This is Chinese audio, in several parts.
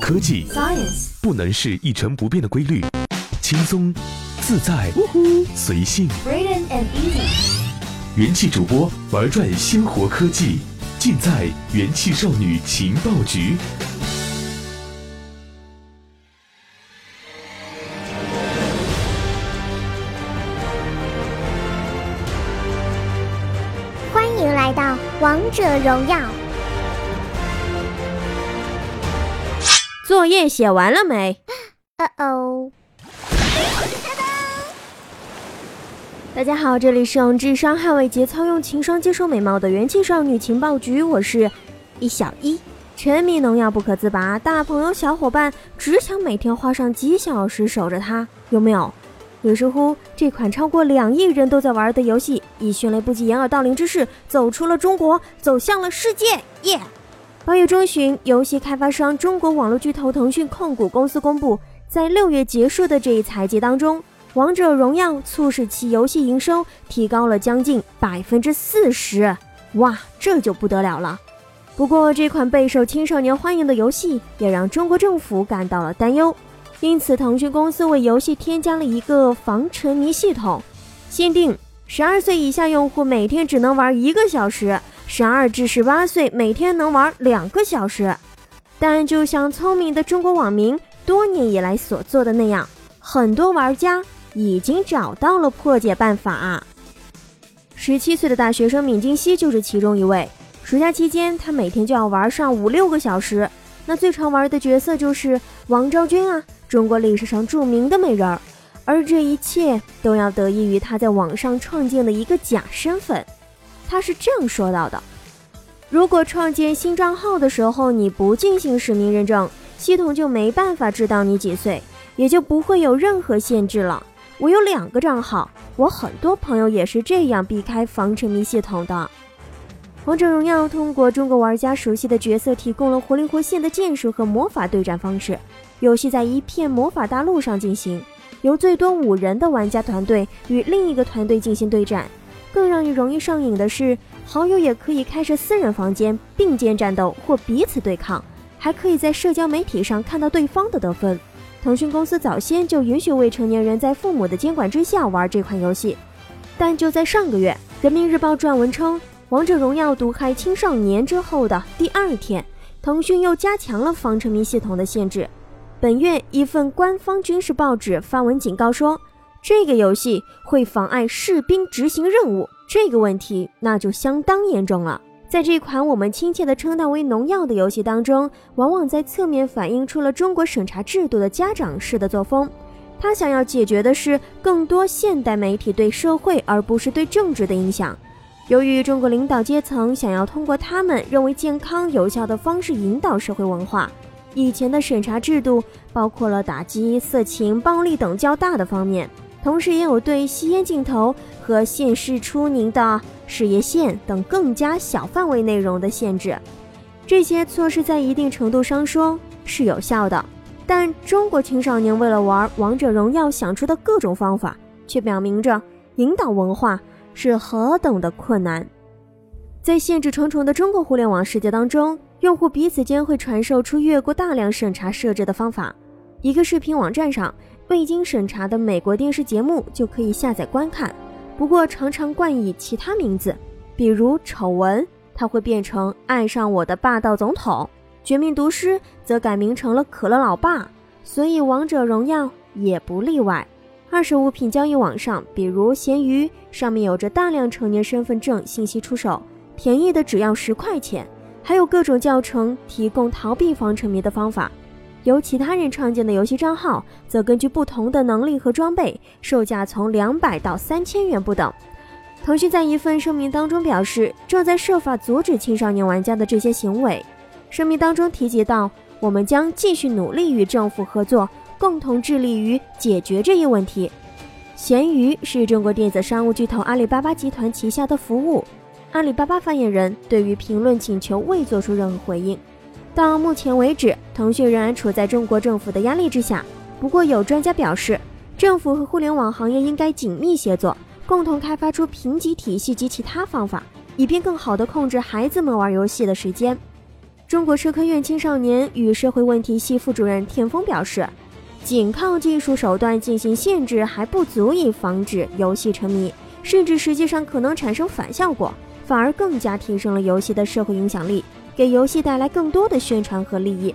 科技 Science 不能是一成不变的规律，轻松、自在、随性。Braden and Easy 元气主播玩转鲜活科技，尽在元气少女情报局。欢迎来到《王者荣耀》。作业写完了没？呃哦，大家好，这里是用智商捍卫节操，用情商接受美貌的元气少女情报局，我是一小一。沉迷农药不可自拔，大朋友小伙伴只想每天花上几小时守着它，有没有？于是乎，这款超过两亿人都在玩的游戏，以迅雷不及掩耳盗铃之势走出了中国，走向了世界，耶、八月中旬，游戏开发商中国网络巨头腾讯控股公司公布，在六月结束的这一财季当中，《王者荣耀》促使其游戏营收提高了将近百分之四十，哇，这就不得了了。不过，这款备受青少年欢迎的游戏也让中国政府感到了担忧，因此腾讯公司为游戏添加了一个防沉迷系统，限定十二岁以下用户每天只能玩一个小时。十二至十八岁每天能玩两个小时，但就像聪明的中国网民多年以来所做的那样，很多玩家已经找到了破解办法。十七岁的大学生闵金熙就是其中一位。暑假期间，他每天就要玩上五六个小时，那最常玩的角色就是王昭君啊，中国历史上著名的美人儿。而这一切都要得益于他在网上创建的一个假身份。他是这样说到的：如果创建新账号的时候你不进行实名认证，系统就没办法知道你几岁，也就不会有任何限制了。我有两个账号，我很多朋友也是这样避开防沉迷系统的。王者荣耀通过中国玩家熟悉的角色，提供了活灵活现的剑术和魔法对战方式。游戏在一片魔法大陆上进行，由最多五人的玩家团队与另一个团队进行对战。更让你容易上瘾的是，好友也可以开设私人房间并肩战斗或彼此对抗，还可以在社交媒体上看到对方的得分。腾讯公司早先就允许未成年人在父母的监管之下玩这款游戏，但就在上个月，《人民日报》撰文称，《王者荣耀》毒害青少年之后的第二天，腾讯又加强了防沉迷系统的限制。本月，一份官方军事报纸发文警告说。这个游戏会妨碍士兵执行任务，这个问题那就相当严重了。在这款我们亲切地称它为“农药”的游戏当中，往往在侧面反映出了中国审查制度的家长式的作风。他想要解决的是更多现代媒体对社会而不是对政治的影响。由于中国领导阶层想要通过他们认为健康有效的方式引导社会文化，以前的审查制度包括了打击色情、暴力等较大的方面。同时，也有对吸烟镜头和现实出您的事业线等更加小范围内容的限制。这些措施在一定程度上说是有效的，但中国青少年为了玩王者荣耀想出的各种方法，却表明着引导文化是何等的困难。在限制重重的中国互联网世界当中，用户彼此间会传授出越过大量审查设置的方法。一个视频网站上。未经审查的美国电视节目就可以下载观看，不过常常冠以其他名字，比如丑闻，它会变成《爱上我的霸道总统》；绝命毒师则改名成了可乐老爸，所以王者荣耀也不例外。二手物品交易网上，比如闲鱼，上面有着大量成年身份证信息出手，便宜的只要十块钱，还有各种教程提供逃避防沉迷的方法。由其他人创建的游戏账号，则根据不同的能力和装备，售价从两百到三千元不等。腾讯在一份声明当中表示，正在设法阻止青少年玩家的这些行为。声明当中提及到，我们将继续努力与政府合作，共同致力于解决这一问题。闲鱼是中国电子商务巨头阿里巴巴集团旗下的服务。阿里巴巴发言人对于评论请求未做出任何回应。到目前为止，腾讯仍然处在中国政府的压力之下。不过，有专家表示，政府和互联网行业应该紧密协作，共同开发出评级体系及其他方法，以便更好地控制孩子们玩游戏的时间。中国社科院青少年与社会问题系副主任田丰表示，仅靠技术手段进行限制还不足以防止游戏沉迷，甚至实际上可能产生反效果，反而更加提升了游戏的社会影响力，给游戏带来更多的宣传和利益。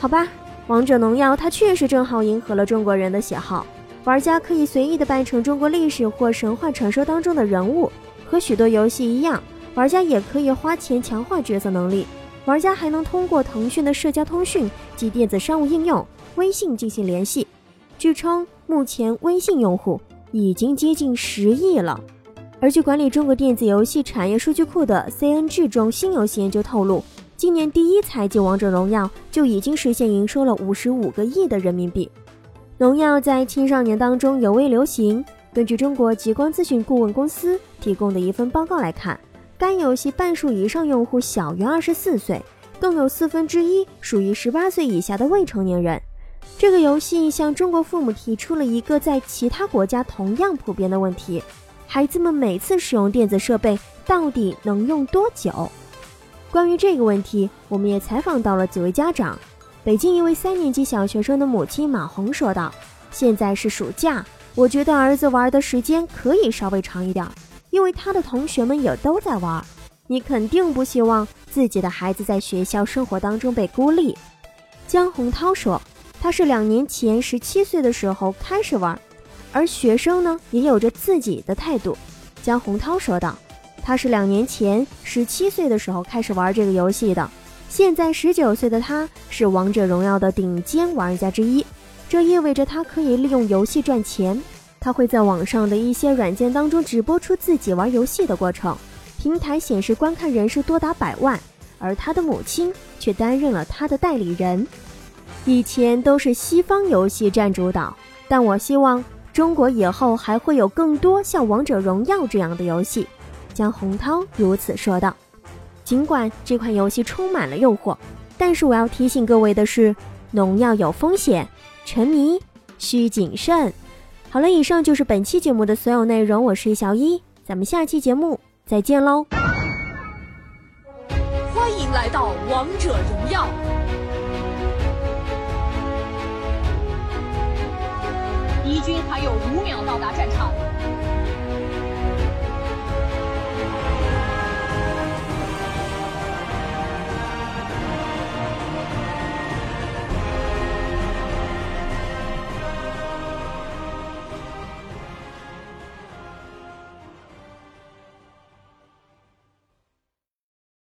好吧，王者荣耀它确实正好迎合了中国人的喜好，玩家可以随意的扮成中国历史或神话传说当中的人物，和许多游戏一样，玩家也可以花钱强化角色能力。玩家还能通过腾讯的社交通讯及电子商务应用微信进行联系。据称，目前微信用户已经接近十亿了。而据管理中国电子游戏产业数据库的 CNG 中新游戏研究透露，今年第一财季《王者荣耀》就已经实现营收了五十五个亿的人民币。荣耀在青少年当中尤为流行。根据中国极光咨询顾问公司提供的一份报告来看。该游戏半数以上用户小于二十四岁，更有四分之一属于十八岁以下的未成年人。这个游戏向中国父母提出了一个在其他国家同样普遍的问题：孩子们每次使用电子设备到底能用多久？关于这个问题，我们也采访到了几位家长。北京一位三年级小学生的母亲马红说道：“现在是暑假，我觉得儿子玩的时间可以稍微长一点。”因为他的同学们也都在玩，你肯定不希望自己的孩子在学校生活当中被孤立。江洪涛说，他是两年前十七岁的时候开始玩，而学生呢也有着自己的态度。江洪涛说道，他是两年前十七岁的时候开始玩这个游戏的，现在十九岁的他是王者荣耀的顶尖玩家之一，这意味着他可以利用游戏赚钱。他会在网上的一些软件当中直播出自己玩游戏的过程，平台显示观看人数多达百万，而他的母亲却担任了他的代理人。以前都是西方游戏占主导，但我希望中国以后还会有更多像《王者荣耀》这样的游戏。江洪涛如此说道。尽管这款游戏充满了诱惑，但是我要提醒各位的是，农药有风险，沉迷需谨慎。好了，以上就是本期节目的所有内容。我是小一，咱们下期节目再见喽！欢迎来到王者荣耀，敌军还有五秒到达战场。